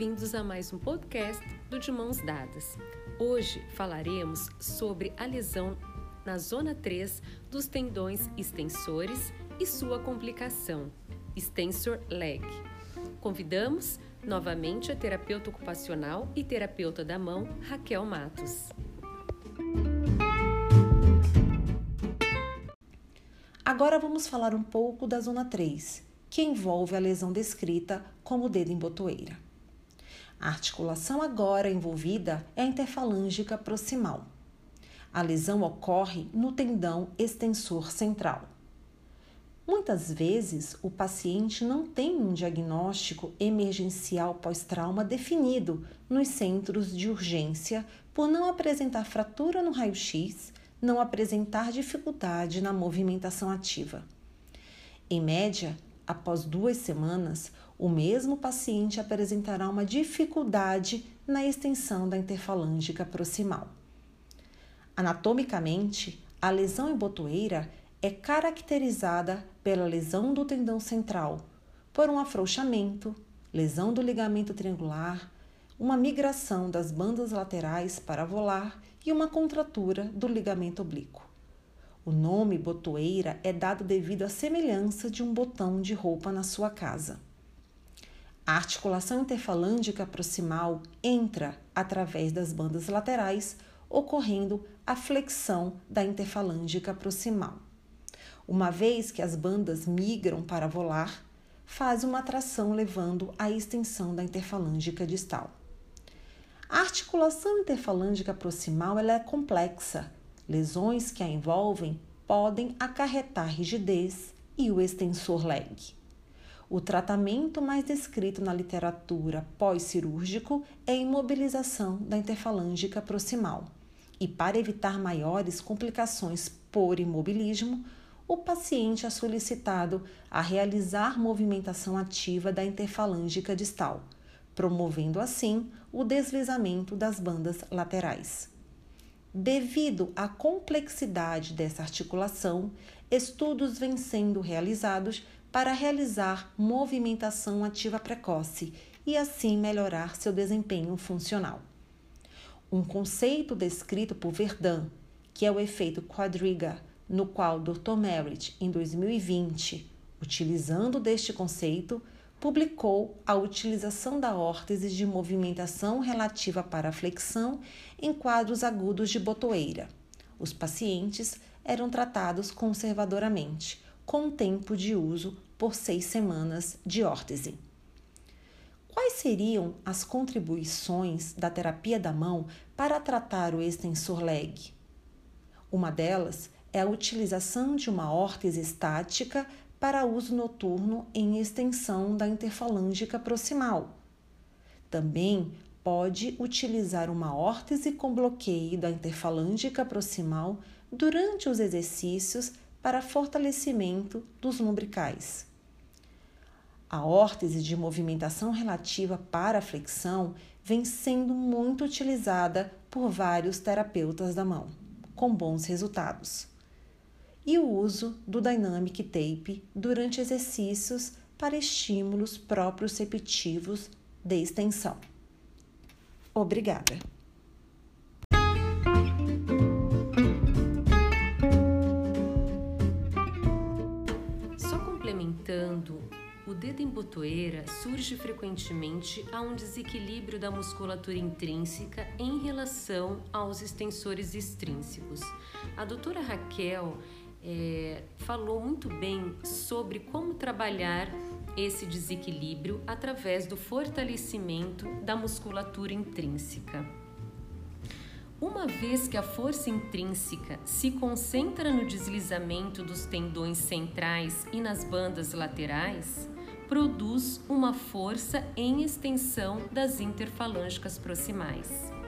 bem-vindos a mais um podcast do De Mãos Dadas. Hoje falaremos sobre a lesão na zona 3 dos tendões extensores e sua complicação, extensor leg. Convidamos novamente a terapeuta ocupacional e terapeuta da mão, Raquel Matos. Agora vamos falar um pouco da zona 3, que envolve a lesão descrita como dedo em botoeira. A articulação agora envolvida é a interfalângica proximal. A lesão ocorre no tendão extensor central. Muitas vezes, o paciente não tem um diagnóstico emergencial pós-trauma definido nos centros de urgência por não apresentar fratura no raio-x, não apresentar dificuldade na movimentação ativa. Em média, após duas semanas, o mesmo paciente apresentará uma dificuldade na extensão da interfalângica proximal. Anatomicamente, a lesão em botoeira é caracterizada pela lesão do tendão central, por um afrouxamento, lesão do ligamento triangular, uma migração das bandas laterais para volar e uma contratura do ligamento oblíquo. O nome botoeira é dado devido à semelhança de um botão de roupa na sua casa. A articulação interfalângica proximal entra através das bandas laterais, ocorrendo a flexão da interfalângica proximal. Uma vez que as bandas migram para volar, faz uma tração levando à extensão da interfalângica distal. A articulação interfalângica proximal ela é complexa. Lesões que a envolvem podem acarretar rigidez e o extensor leg. O tratamento mais descrito na literatura pós-cirúrgico é a imobilização da interfalângica proximal. E para evitar maiores complicações por imobilismo, o paciente é solicitado a realizar movimentação ativa da interfalângica distal, promovendo assim o deslizamento das bandas laterais. Devido à complexidade dessa articulação, estudos vêm sendo realizados para realizar movimentação ativa precoce e assim melhorar seu desempenho funcional. Um conceito descrito por Verdun, que é o efeito quadriga, no qual Dr. Merritt, em 2020, utilizando deste conceito, publicou a utilização da órtese de movimentação relativa para flexão em quadros agudos de botoeira. Os pacientes eram tratados conservadoramente, com tempo de uso por seis semanas de órtese. Quais seriam as contribuições da terapia da mão para tratar o extensor leg? Uma delas é a utilização de uma órtese estática para uso noturno em extensão da interfalângica proximal. Também pode utilizar uma órtese com bloqueio da interfalângica proximal durante os exercícios para fortalecimento dos lumbricais. A órtese de movimentação relativa para a flexão vem sendo muito utilizada por vários terapeutas da mão, com bons resultados. E o uso do Dynamic Tape durante exercícios para estímulos proprioceptivos de extensão. Obrigada! O dedo em botoeira surge frequentemente a um desequilíbrio da musculatura intrínseca em relação aos extensores extrínsecos. A doutora Raquel é, falou muito bem sobre como trabalhar esse desequilíbrio através do fortalecimento da musculatura intrínseca. Uma vez que a força intrínseca se concentra no deslizamento dos tendões centrais e nas bandas laterais, produz uma força em extensão das interfalângicas proximais.